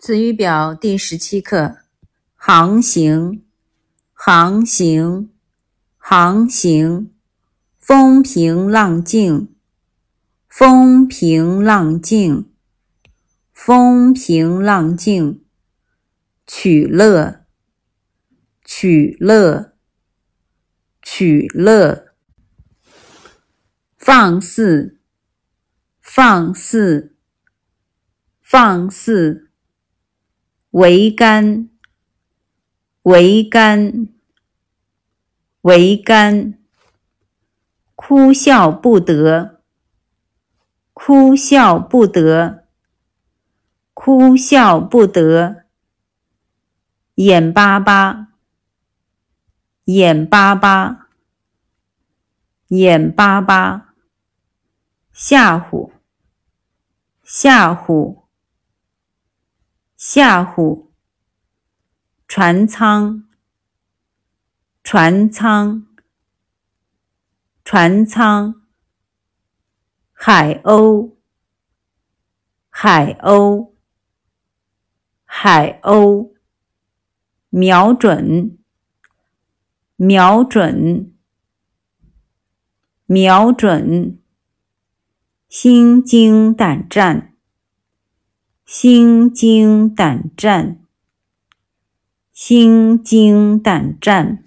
词语表第十七课：航行，航行，航行；风平浪静，风平浪静，风平浪静；取乐，取乐，取乐；放肆，放肆，放肆。桅杆，桅杆，桅杆，哭笑不得，哭笑不得，哭笑不得，眼巴巴，眼巴巴，眼巴巴，吓唬，吓唬。吓唬，船舱，船舱，船舱，海鸥，海鸥，海鸥，瞄准，瞄准，瞄准，心惊胆战。心惊胆战，心惊胆战。